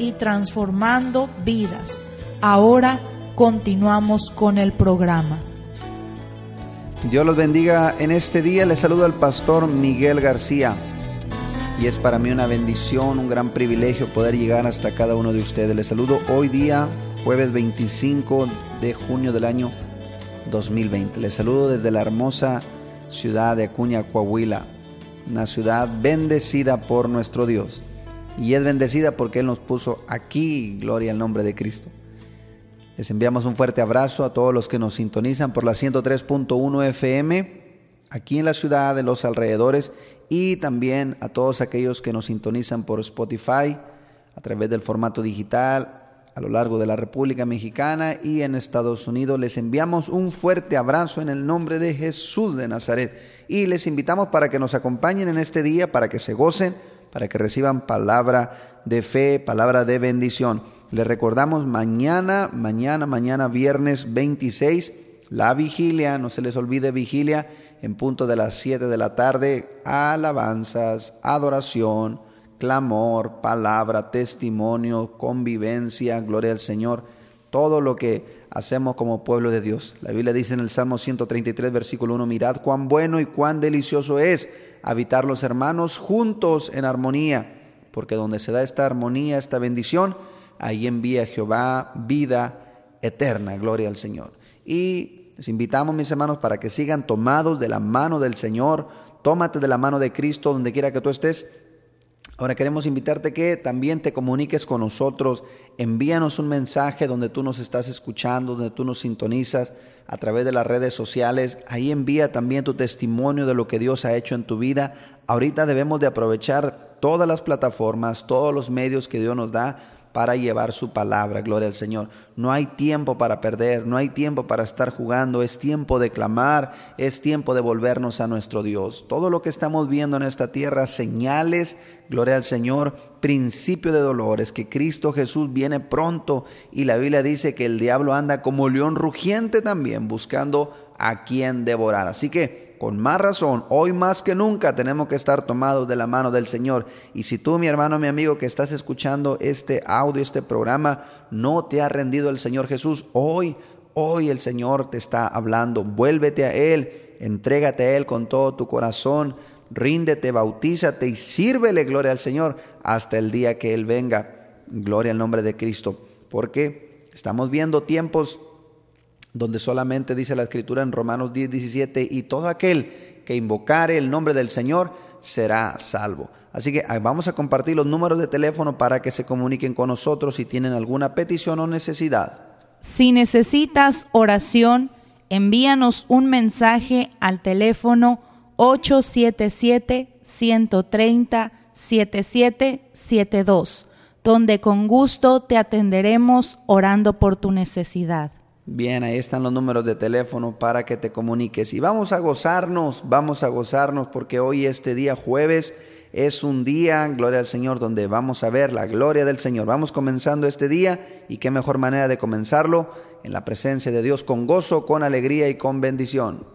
y transformando vidas. Ahora continuamos con el programa. Dios los bendiga en este día. Les saludo al pastor Miguel García. Y es para mí una bendición, un gran privilegio poder llegar hasta cada uno de ustedes. Les saludo hoy día, jueves 25 de junio del año 2020. Les saludo desde la hermosa ciudad de Acuña, Coahuila. Una ciudad bendecida por nuestro Dios. Y es bendecida porque Él nos puso aquí, gloria al nombre de Cristo. Les enviamos un fuerte abrazo a todos los que nos sintonizan por la 103.1 FM aquí en la ciudad, de los alrededores y también a todos aquellos que nos sintonizan por Spotify a través del formato digital a lo largo de la República Mexicana y en Estados Unidos. Les enviamos un fuerte abrazo en el nombre de Jesús de Nazaret y les invitamos para que nos acompañen en este día, para que se gocen, para que reciban palabra de fe, palabra de bendición. Les recordamos mañana, mañana, mañana viernes 26, la vigilia, no se les olvide vigilia en punto de las 7 de la tarde, alabanzas, adoración, clamor, palabra, testimonio, convivencia, gloria al Señor, todo lo que hacemos como pueblo de Dios. La Biblia dice en el Salmo 133, versículo 1, mirad cuán bueno y cuán delicioso es habitar los hermanos juntos en armonía, porque donde se da esta armonía, esta bendición, ahí envía Jehová vida eterna, gloria al Señor. Y les invitamos, mis hermanos, para que sigan tomados de la mano del Señor. Tómate de la mano de Cristo donde quiera que tú estés. Ahora queremos invitarte que también te comuniques con nosotros. Envíanos un mensaje donde tú nos estás escuchando, donde tú nos sintonizas a través de las redes sociales. Ahí envía también tu testimonio de lo que Dios ha hecho en tu vida. Ahorita debemos de aprovechar todas las plataformas, todos los medios que Dios nos da para llevar su palabra, gloria al Señor. No hay tiempo para perder, no hay tiempo para estar jugando, es tiempo de clamar, es tiempo de volvernos a nuestro Dios. Todo lo que estamos viendo en esta tierra, señales, gloria al Señor, principio de dolores, que Cristo Jesús viene pronto y la Biblia dice que el diablo anda como león rugiente también buscando a quien devorar. Así que con más razón, hoy más que nunca tenemos que estar tomados de la mano del Señor. Y si tú, mi hermano, mi amigo, que estás escuchando este audio, este programa, no te ha rendido el Señor Jesús, hoy, hoy el Señor te está hablando. Vuélvete a Él, entrégate a Él con todo tu corazón, ríndete, bautízate y sírvele gloria al Señor hasta el día que Él venga. Gloria al nombre de Cristo. Porque estamos viendo tiempos donde solamente dice la escritura en Romanos 10, 17, y todo aquel que invocare el nombre del Señor será salvo. Así que ah, vamos a compartir los números de teléfono para que se comuniquen con nosotros si tienen alguna petición o necesidad. Si necesitas oración, envíanos un mensaje al teléfono 877-130-7772, donde con gusto te atenderemos orando por tu necesidad. Bien, ahí están los números de teléfono para que te comuniques. Y vamos a gozarnos, vamos a gozarnos porque hoy este día jueves es un día, gloria al Señor, donde vamos a ver la gloria del Señor. Vamos comenzando este día y qué mejor manera de comenzarlo en la presencia de Dios con gozo, con alegría y con bendición.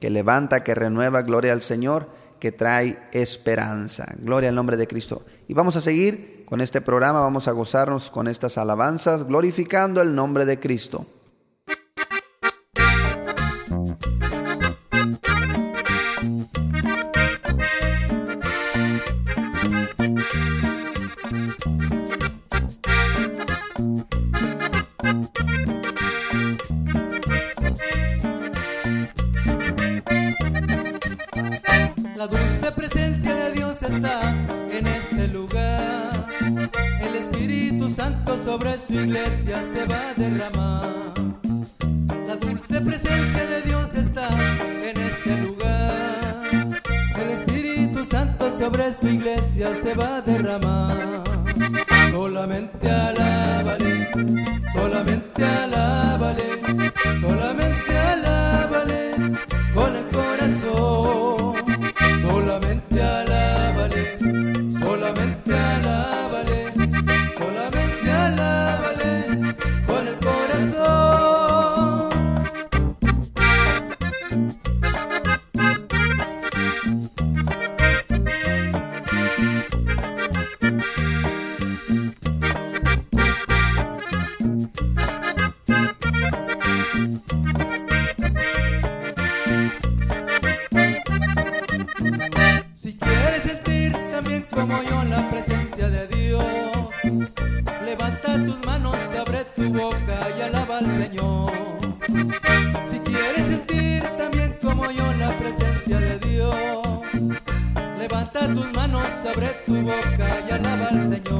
Que levanta, que renueva, gloria al Señor, que trae esperanza. Gloria al nombre de Cristo. Y vamos a seguir con este programa, vamos a gozarnos con estas alabanzas, glorificando el nombre de Cristo. Iglesia se va a derramar. La dulce presencia de Dios está en este lugar. El Espíritu Santo sobre su iglesia se va a derramar. Solamente alábale, solamente alábale, solamente alábale la presencia de Dios, levanta tus manos, abre tu boca y alaba al Señor. Si quieres sentir también como yo la presencia de Dios, levanta tus manos, abre tu boca y alaba al Señor.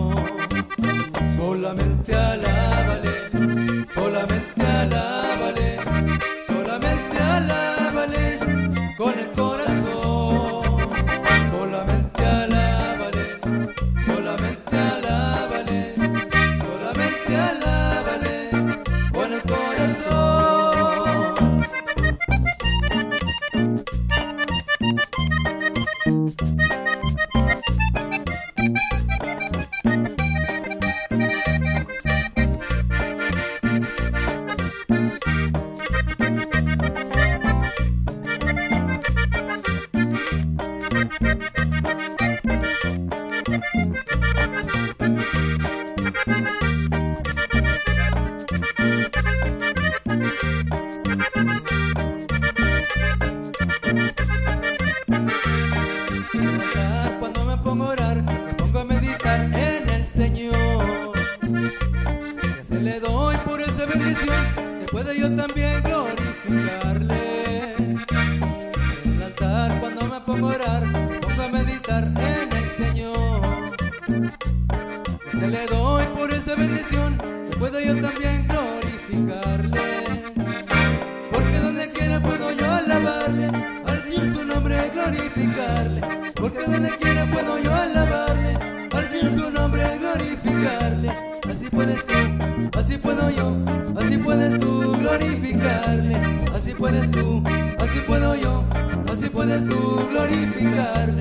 Puedes tú, así puedo yo, así puedes tú glorificarle.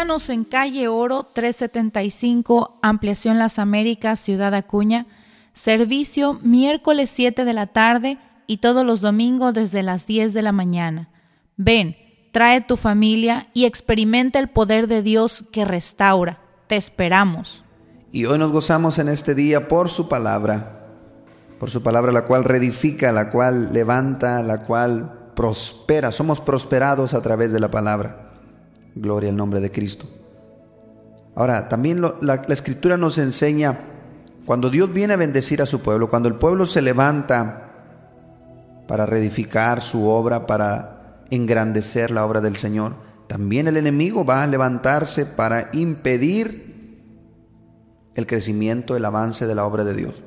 En calle Oro 375, Ampliación Las Américas, Ciudad Acuña. Servicio miércoles 7 de la tarde y todos los domingos desde las 10 de la mañana. Ven, trae tu familia y experimenta el poder de Dios que restaura. Te esperamos. Y hoy nos gozamos en este día por su palabra, por su palabra la cual reedifica, la cual levanta, la cual prospera. Somos prosperados a través de la palabra. Gloria al nombre de Cristo. Ahora, también la, la escritura nos enseña, cuando Dios viene a bendecir a su pueblo, cuando el pueblo se levanta para reedificar su obra, para engrandecer la obra del Señor, también el enemigo va a levantarse para impedir el crecimiento, el avance de la obra de Dios.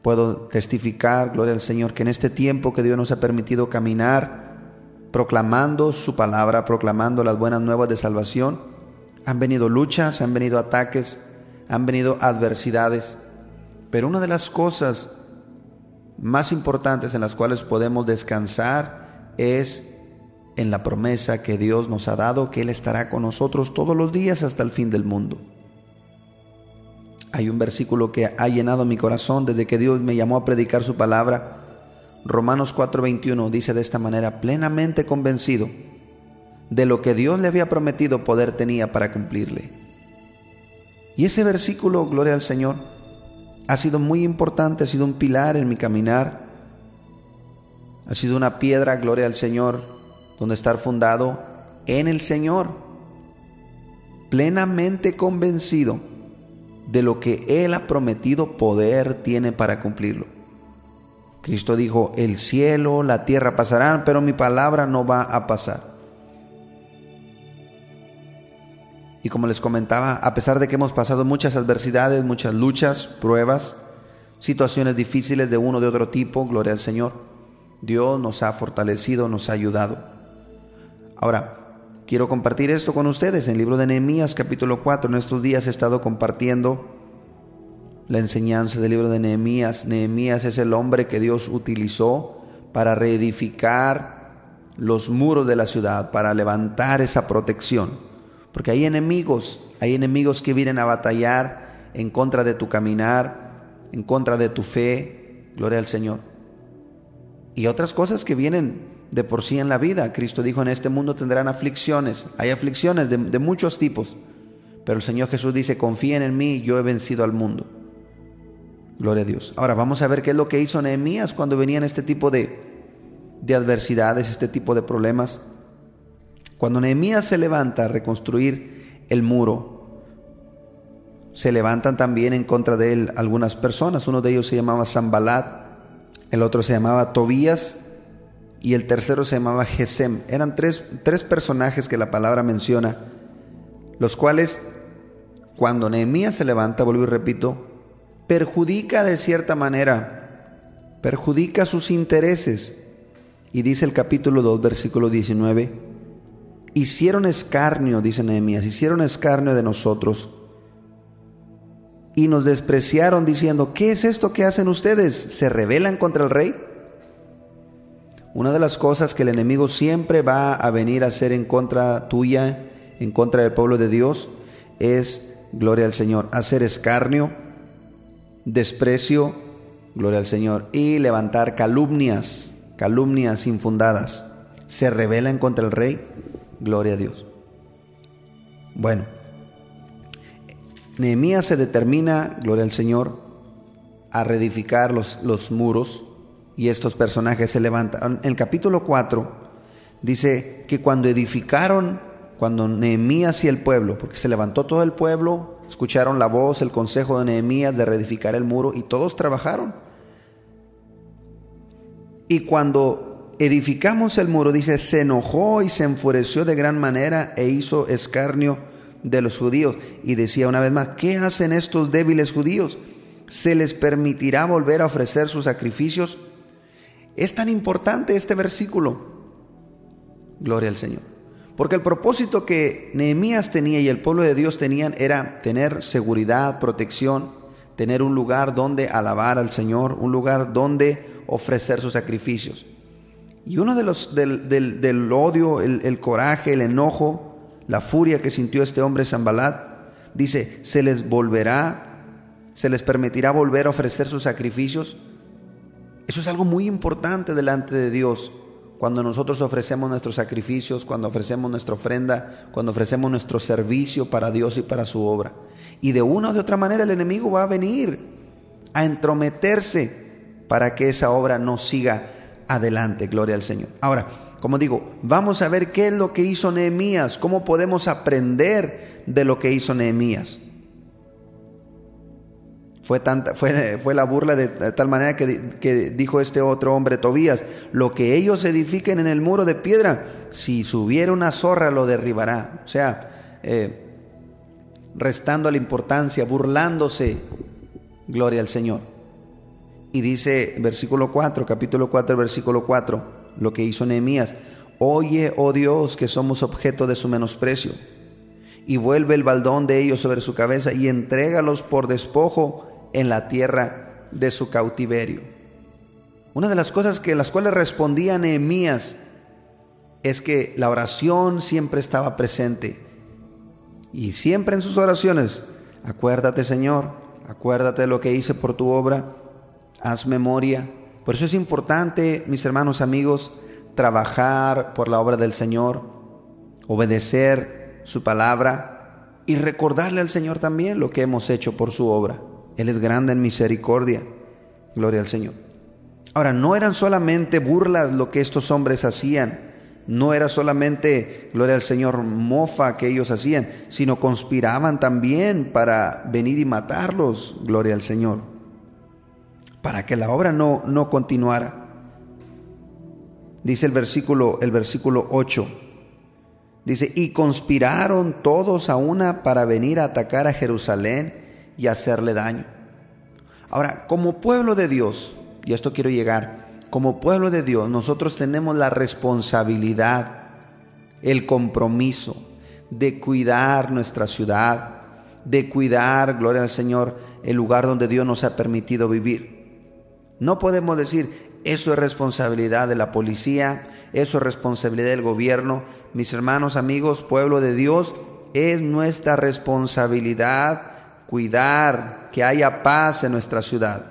puedo testificar, gloria al Señor, que en este tiempo que Dios nos ha permitido caminar, proclamando su palabra, proclamando las buenas nuevas de salvación, han venido luchas, han venido ataques, han venido adversidades. Pero una de las cosas más importantes en las cuales podemos descansar es en la promesa que Dios nos ha dado, que Él estará con nosotros todos los días hasta el fin del mundo. Hay un versículo que ha llenado mi corazón desde que Dios me llamó a predicar su palabra. Romanos 4:21 dice de esta manera, plenamente convencido de lo que Dios le había prometido poder tenía para cumplirle. Y ese versículo, gloria al Señor, ha sido muy importante, ha sido un pilar en mi caminar, ha sido una piedra, gloria al Señor, donde estar fundado en el Señor, plenamente convencido de lo que Él ha prometido poder tiene para cumplirlo. Cristo dijo, el cielo, la tierra pasarán, pero mi palabra no va a pasar. Y como les comentaba, a pesar de que hemos pasado muchas adversidades, muchas luchas, pruebas, situaciones difíciles de uno de otro tipo, gloria al Señor, Dios nos ha fortalecido, nos ha ayudado. Ahora, quiero compartir esto con ustedes. En el libro de Nehemías capítulo 4, en estos días he estado compartiendo la enseñanza del libro de Nehemías. Nehemías es el hombre que Dios utilizó para reedificar los muros de la ciudad, para levantar esa protección. Porque hay enemigos, hay enemigos que vienen a batallar en contra de tu caminar, en contra de tu fe. Gloria al Señor. Y otras cosas que vienen de por sí en la vida. Cristo dijo, en este mundo tendrán aflicciones. Hay aflicciones de, muchos tipos. Pero el Señor Jesús dice, confíen en mí, yo he vencido al mundo. Gloria a Dios. Ahora vamos a ver qué es lo que hizo Nehemías cuando venían este tipo de, de adversidades, este tipo de problemas. Cuando Nehemías se levanta a reconstruir el muro, se levantan también en contra de él algunas personas. Uno de ellos se llamaba Zambalat, el otro se llamaba Tobías y el tercero se llamaba Gesem. Eran tres, tres personajes que la palabra menciona, los cuales, cuando Nehemías se levanta, vuelvo y repito, perjudica de cierta manera, perjudica sus intereses. Y dice el capítulo 2, versículo 19, hicieron escarnio, dice Nehemías, hicieron escarnio de nosotros y nos despreciaron diciendo, ¿qué es esto que hacen ustedes? ¿Se rebelan contra el rey? Una de las cosas que el enemigo siempre va a venir a hacer en contra tuya, en contra del pueblo de Dios, es, gloria al Señor, hacer escarnio, desprecio, gloria al Señor, y levantar calumnias, calumnias infundadas. Se rebelan contra el rey, gloria a Dios. Bueno, Nehemías se determina, gloria al Señor, a reedificar los, los muros y estos personajes se levantan. En el capítulo 4 dice que cuando edificaron, cuando Nehemías y el pueblo, porque se levantó todo el pueblo, escucharon la voz, el consejo de Nehemías de reedificar el muro y todos trabajaron. Y cuando edificamos el muro, dice, se enojó y se enfureció de gran manera e hizo escarnio de los judíos. Y decía una vez más, ¿qué hacen estos débiles judíos? ¿Se les permitirá volver a ofrecer sus sacrificios? Es tan importante este versículo. Gloria al Señor. Porque el propósito que Nehemías tenía y el pueblo de Dios tenían era tener seguridad, protección, tener un lugar donde alabar al Señor, un lugar donde ofrecer sus sacrificios. Y uno de los del, del, odio, el, el, coraje, el enojo, la furia que sintió este hombre Zambalat, dice, se les volverá, se les permitirá volver a ofrecer sus sacrificios. Eso es algo muy importante delante de Dios. Cuando nosotros ofrecemos nuestros sacrificios, cuando ofrecemos nuestra ofrenda, cuando ofrecemos nuestro servicio para Dios y para su obra. Y de una o de otra manera el enemigo va a venir a entrometerse para que esa obra no siga adelante. Gloria al Señor. Ahora, como digo, vamos a ver qué es lo que hizo Nehemías, cómo podemos aprender de lo que hizo Nehemías. Fue, tanta, fue, fue la burla de, tal manera que, que, dijo este otro hombre, Tobías, lo que ellos edifiquen en el muro de piedra, si subiera una zorra lo derribará. O sea, eh, restando la importancia, burlándose, gloria al Señor. Y dice versículo 4, capítulo 4, versículo 4, lo que hizo Nehemías. Oye, oh Dios, que somos objeto de su menosprecio. Y vuelve el baldón de ellos sobre su cabeza y entrégalos por despojo en la tierra de su cautiverio. Una de las cosas que las cuales respondía Nehemías es que la oración siempre estaba presente. Y siempre en sus oraciones, acuérdate Señor, acuérdate de lo que hice por tu obra, haz memoria. Por eso es importante, mis hermanos amigos, trabajar por la obra del Señor, obedecer su palabra y recordarle al Señor también lo que hemos hecho por su obra. Él es grande en misericordia. Gloria al Señor. Ahora, no eran solamente burlas lo que estos hombres hacían, no era solamente, gloria al Señor, mofa que ellos hacían, sino conspiraban también para venir y matarlos, gloria al Señor, para que la obra no, no continuara. Dice el versículo, el versículo 8. Dice, y conspiraron todos a una para venir a atacar a Jerusalén y hacerle daño. Ahora, como pueblo de Dios, y a esto quiero llegar, como pueblo de Dios, nosotros tenemos la responsabilidad, el compromiso de cuidar nuestra ciudad, de cuidar, gloria al Señor, el lugar donde Dios nos ha permitido vivir. No podemos decir, eso es responsabilidad de la policía, eso es responsabilidad del gobierno. Mis hermanos, amigos, pueblo de Dios, es nuestra responsabilidad cuidar que haya paz en nuestra ciudad.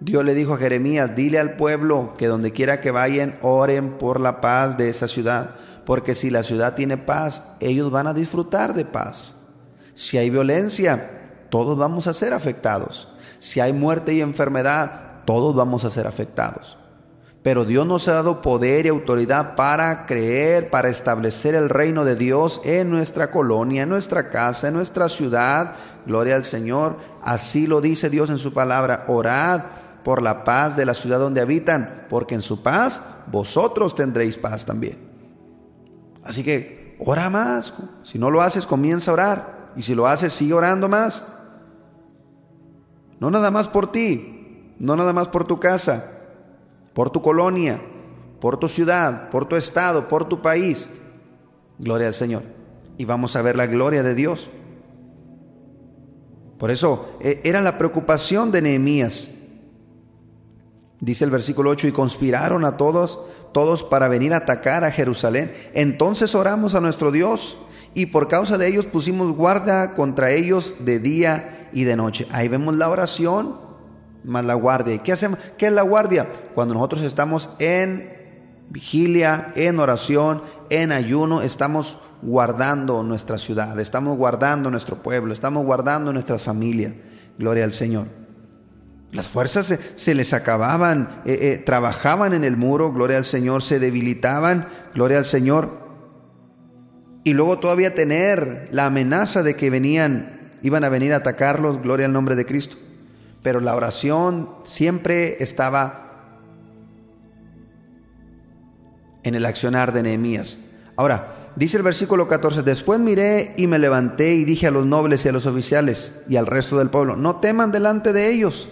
Dios le dijo a Jeremías, dile al pueblo que donde quiera que vayan, oren por la paz de esa ciudad, porque si la ciudad tiene paz, ellos van a disfrutar de paz. Si hay violencia, todos vamos a ser afectados. Si hay muerte y enfermedad, todos vamos a ser afectados. Pero Dios nos ha dado poder y autoridad para creer, para establecer el reino de Dios en nuestra colonia, en nuestra casa, en nuestra ciudad. Gloria al Señor. Así lo dice Dios en su palabra. Orad por la paz de la ciudad donde habitan, porque en su paz vosotros tendréis paz también. Así que ora más. Si no lo haces, comienza a orar. Y si lo haces, sigue orando más. No nada más por ti, no nada más por tu casa, por tu colonia, por tu ciudad, por tu estado, por tu país. Gloria al Señor. Y vamos a ver la gloria de Dios. Por eso eh, era la preocupación de Nehemías Dice el versículo 8, y conspiraron a todos, todos para venir a atacar a Jerusalén. Entonces oramos a nuestro Dios y por causa de ellos pusimos guarda contra ellos de día y de noche. Ahí vemos la oración más la guardia. qué hacemos? ¿Qué es la guardia? Cuando nosotros estamos en vigilia, en oración, en ayuno, estamos guardando nuestra ciudad, estamos guardando nuestro pueblo, estamos guardando nuestras familias. Gloria al Señor. Las fuerzas se, les acababan, eh, eh, trabajaban en el muro, gloria al Señor, se debilitaban, gloria al Señor. Y luego todavía tener la amenaza de que venían, iban a venir a atacarlos, gloria al nombre de Cristo. Pero la oración siempre estaba en el accionar de Nehemías. Ahora, dice el versículo 14, después miré y me levanté y dije a los nobles y a los oficiales y al resto del pueblo, no teman delante de ellos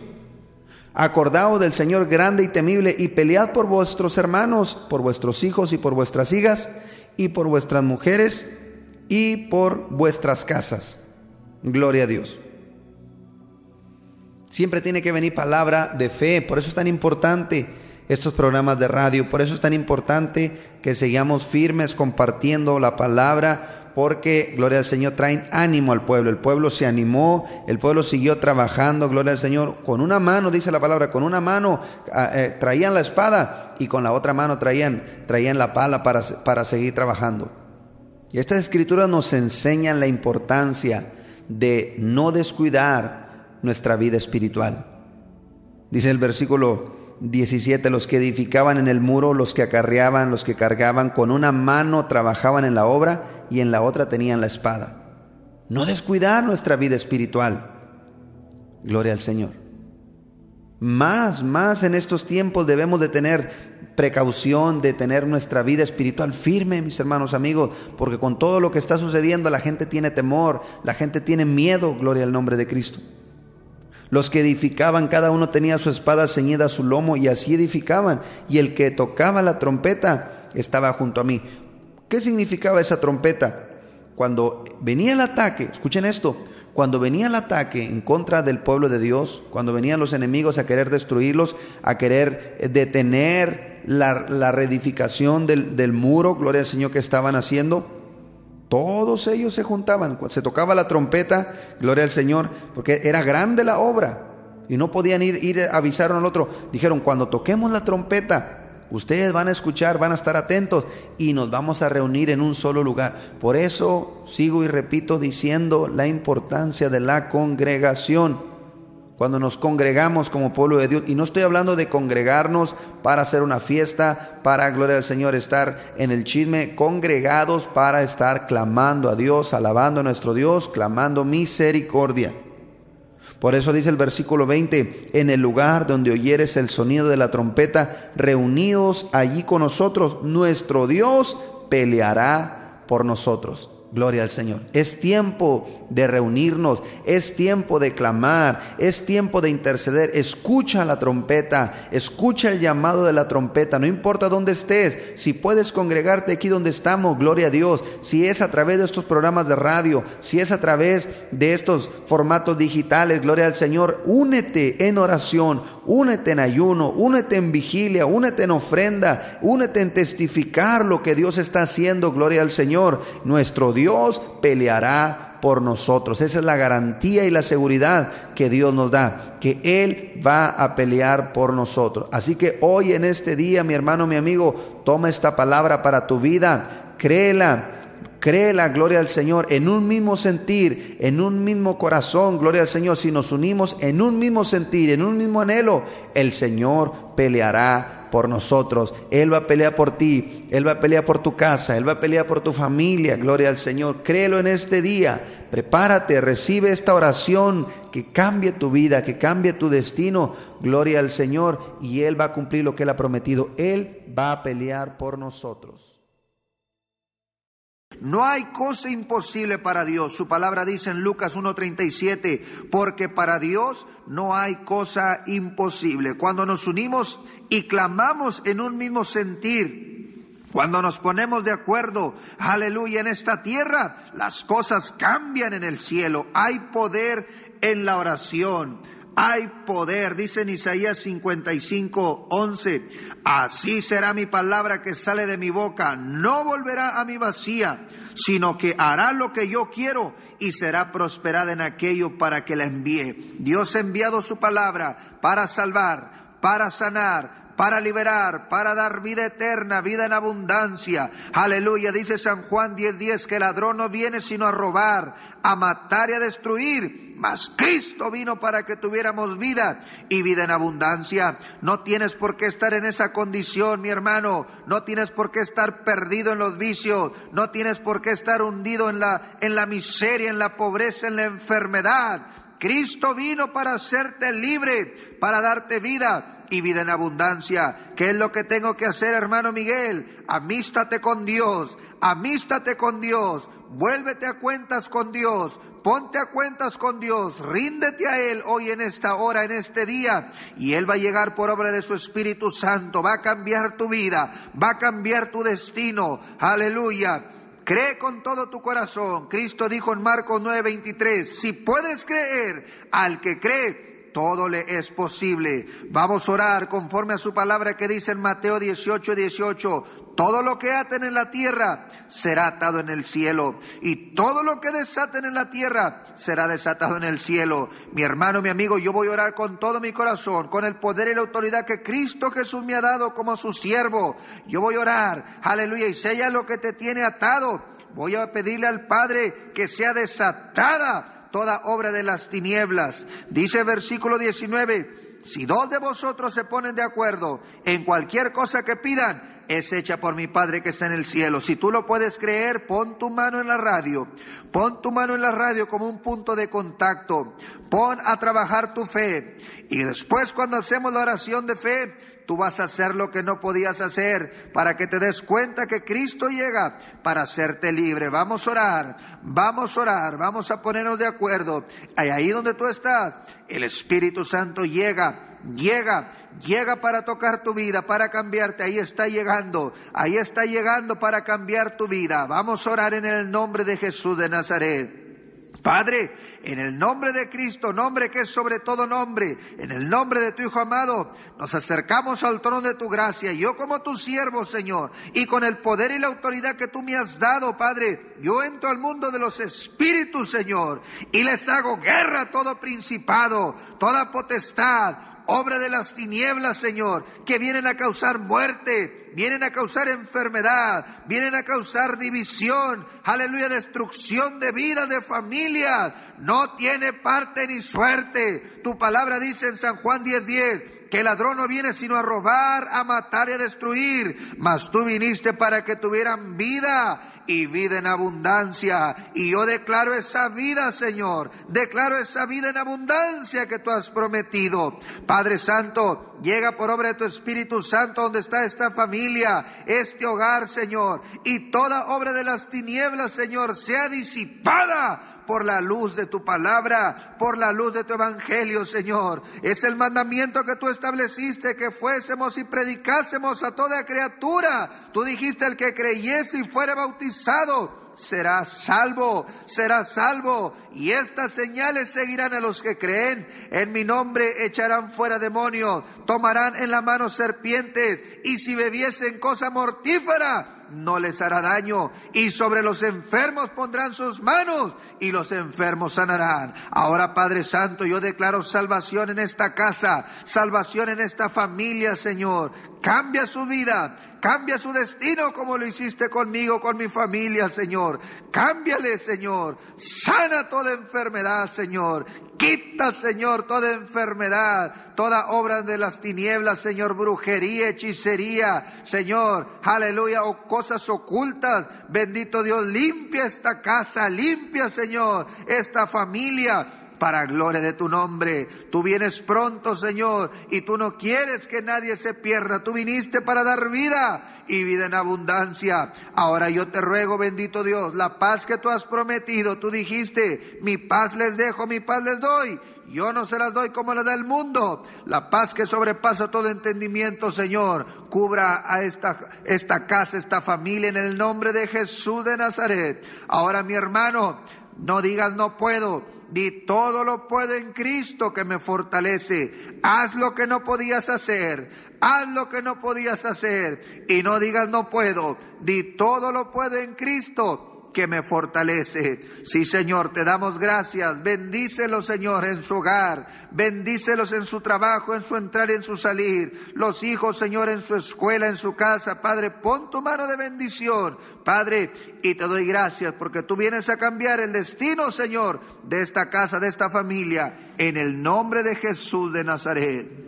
Acordaos del Señor grande y temible y pelead por vuestros hermanos, por vuestros hijos y por vuestras hijas y por vuestras mujeres y por vuestras casas. Gloria a Dios. Siempre tiene que venir palabra de fe, por eso es tan importante estos programas de radio, por eso es tan importante que sigamos firmes compartiendo la palabra, porque, gloria al Señor, traen ánimo al pueblo. El pueblo se animó, el pueblo siguió trabajando, gloria al Señor. Con una mano, dice la palabra, con una mano ah, eh, traían la espada y con la otra mano traían, traían la pala para, para seguir trabajando. Y estas escrituras nos enseñan la importancia de no descuidar nuestra vida espiritual. Dice el versículo 17, los que edificaban en el muro, los que acarreaban, los que cargaban, con una mano trabajaban en la obra y en la otra tenían la espada. No descuidar nuestra vida espiritual. Gloria al Señor. Más, más en estos tiempos debemos de tener precaución, de tener nuestra vida espiritual firme, mis hermanos amigos, porque con todo lo que está sucediendo la gente tiene temor, la gente tiene miedo, gloria al nombre de Cristo. Los que edificaban, cada uno tenía su espada ceñida a su lomo y así edificaban. Y el que tocaba la trompeta estaba junto a mí. ¿Qué significaba esa trompeta? Cuando venía el ataque, escuchen esto, cuando venía el ataque en contra del pueblo de Dios, cuando venían los enemigos a querer destruirlos, a querer eh, detener la, reedificación del, del muro, gloria al Señor, que estaban haciendo, todos ellos se juntaban, se tocaba la trompeta, gloria al Señor, porque era grande la obra y no podían ir, ir a avisar al otro. Dijeron, cuando toquemos la trompeta, ustedes van a escuchar, van a estar atentos y nos vamos a reunir en un solo lugar. Por eso sigo y repito diciendo la importancia de la congregación cuando nos congregamos como pueblo de Dios. Y no estoy hablando de congregarnos para hacer una fiesta, para, gloria al Señor, estar en el chisme, congregados para estar clamando a Dios, alabando a nuestro Dios, clamando misericordia. Por eso dice el versículo 20, en el lugar donde oyeres el sonido de la trompeta, reunidos allí con nosotros, nuestro Dios peleará por nosotros. Gloria al Señor. Es tiempo de reunirnos, es tiempo de clamar, es tiempo de interceder. Escucha la trompeta, escucha el llamado de la trompeta, no importa dónde estés, si puedes congregarte aquí donde estamos, gloria a Dios, si es a través de estos programas de radio, si es a través de estos formatos digitales, gloria al Señor, únete en oración, únete en ayuno, únete en vigilia, únete en ofrenda, únete en testificar lo que Dios está haciendo, gloria al Señor, nuestro Dios peleará por nosotros. Esa es la garantía y la seguridad que Dios nos da, que Él va a pelear por nosotros. Así que hoy en este día, mi hermano, mi amigo, toma esta palabra para tu vida, créela. Créela, gloria al Señor, en un mismo sentir, en un mismo corazón, gloria al Señor. Si nos unimos en un mismo sentir, en un mismo anhelo, el Señor peleará por nosotros. Él va a pelear por ti, Él va a pelear por tu casa, Él va a pelear por tu familia. Gloria al Señor. Créelo en este día. Prepárate, recibe esta oración que cambie tu vida, que cambie tu destino. Gloria al Señor. Y Él va a cumplir lo que Él ha prometido. Él va a pelear por nosotros. No hay cosa imposible para Dios. Su palabra dice en Lucas 1.37, porque para Dios no hay cosa imposible. Cuando nos unimos y clamamos en un mismo sentir, cuando nos ponemos de acuerdo, aleluya, en esta tierra, las cosas cambian en el cielo. Hay poder en la oración. Hay poder, dice en Isaías 55, 11. Así será mi palabra que sale de mi boca. No volverá a mi vacía, sino que hará lo que yo quiero y será prosperada en aquello para que la envíe. Dios ha enviado su palabra para salvar, para sanar, para liberar, para dar vida eterna, vida en abundancia. Aleluya, dice San Juan 10:10 que el ladrón no viene sino a robar, a matar y a destruir. Mas Cristo vino para que tuviéramos vida y vida en abundancia. No tienes por qué estar en esa condición, mi hermano. No tienes por qué estar perdido en los vicios. No tienes por qué estar hundido en la, en la miseria, en la pobreza, en la enfermedad. Cristo vino para hacerte libre, para darte vida y vida en abundancia. ¿Qué es lo que tengo que hacer, hermano Miguel? Amístate con Dios, amístate con Dios, vuélvete a cuentas con Dios, ponte a cuentas con Dios, ríndete a Él hoy en esta hora, en este día, y Él va a llegar por obra de su Espíritu Santo, va a cambiar tu vida, va a cambiar tu destino. Aleluya. Cree con todo tu corazón. Cristo dijo en Marcos 9:23, si puedes creer al que cree, todo le es posible. Vamos a orar conforme a su palabra que dice en Mateo 18, 18. Todo lo que aten en la tierra será atado en el cielo. Y todo lo que desaten en la tierra será desatado en el cielo. Mi hermano, mi amigo, yo voy a orar con todo mi corazón, con el poder y la autoridad que Cristo Jesús me ha dado como su siervo. Yo voy a orar, aleluya, y sella lo que te tiene atado. Voy a pedirle al Padre que sea desatada toda obra de las tinieblas. Dice el versículo 19, si dos de vosotros se ponen de acuerdo en cualquier cosa que pidan, es hecha por mi Padre que está en el cielo. Si tú lo puedes creer, pon tu mano en la radio. Pon tu mano en la radio como un punto de contacto. Pon a trabajar tu fe. Y después cuando hacemos la oración de fe, tú vas a hacer lo que no podías hacer para que te des cuenta que Cristo llega para hacerte libre. Vamos a orar, vamos a orar, vamos a ponernos de acuerdo. Ahí donde tú estás, el Espíritu Santo llega, llega llega para tocar tu vida, para cambiarte. Ahí está llegando, ahí está llegando para cambiar tu vida. Vamos a orar en el nombre de Jesús de Nazaret. Padre, en el nombre de Cristo, nombre que es sobre todo nombre, en el nombre de tu Hijo amado, nos acercamos al trono de tu gracia. Yo como tu siervo, Señor, y con el poder y la autoridad que tú me has dado, Padre, yo entro al mundo de los espíritus, Señor, y les hago guerra a todo principado, toda potestad, obra de las tinieblas, Señor, que vienen a causar muerte, vienen a causar enfermedad, vienen a causar división, aleluya, destrucción de vida, de familia. No tiene parte ni suerte. Tu palabra dice en San Juan 10:10 que el ladrón no viene sino a robar, a matar y a destruir, mas tú viniste para que tuvieran vida y vida en abundancia. Y yo declaro esa vida, Señor. Declaro esa vida en abundancia que tú has prometido. Padre Santo, llega por obra de tu Espíritu Santo donde está esta familia, este hogar, Señor. Y toda obra de las tinieblas, Señor, sea disipada por la luz de tu palabra, por la luz de tu evangelio, Señor. Es el mandamiento que tú estableciste, que fuésemos y predicásemos a toda criatura. Tú dijiste el que creyese y fuera bautizado será salvo, será salvo. Y estas señales seguirán a los que creen. En mi nombre echarán fuera demonios, tomarán en la mano serpientes, y si bebiesen cosa mortífera, no les hará daño, y sobre los enfermos pondrán sus manos, y los enfermos sanarán. Ahora, Padre Santo, yo declaro salvación en esta casa, salvación en esta familia, Señor. Cambia su vida, cambia su destino como lo hiciste conmigo, con mi familia, Señor. Cámbiale, Señor. Sana toda enfermedad, Señor. Quita, Señor, toda enfermedad, toda obra de las tinieblas, Señor, brujería, hechicería, Señor, aleluya, o cosas ocultas. Bendito Dios, limpia esta casa, limpia, Señor, esta familia para gloria de tu nombre. Tú vienes pronto, Señor, y tú no quieres que nadie se pierda. Tú viniste para dar vida y vida en abundancia. Ahora yo te ruego, bendito Dios, la paz que tú has prometido. Tú dijiste, mi paz les dejo, mi paz les doy. Yo no se las doy como la da el mundo. La paz que sobrepasa todo entendimiento, Señor, cubra a esta, esta casa, esta familia en el nombre de Jesús de Nazaret. Ahora, mi hermano, no digas no puedo Di todo lo puedo en Cristo que me fortalece. Haz lo que no podías hacer. Haz lo que no podías hacer. Y no digas no puedo. Di todo lo puedo en Cristo que me fortalece. Sí, Señor, te damos gracias. Bendícelos, Señor, en su hogar. Bendícelos en su trabajo, en su entrar y en su salir. Los hijos, Señor, en su escuela, en su casa. Padre, pon tu mano de bendición. Padre, y te doy gracias porque tú vienes a cambiar el destino, Señor, de esta casa, de esta familia. En el nombre de Jesús de Nazaret.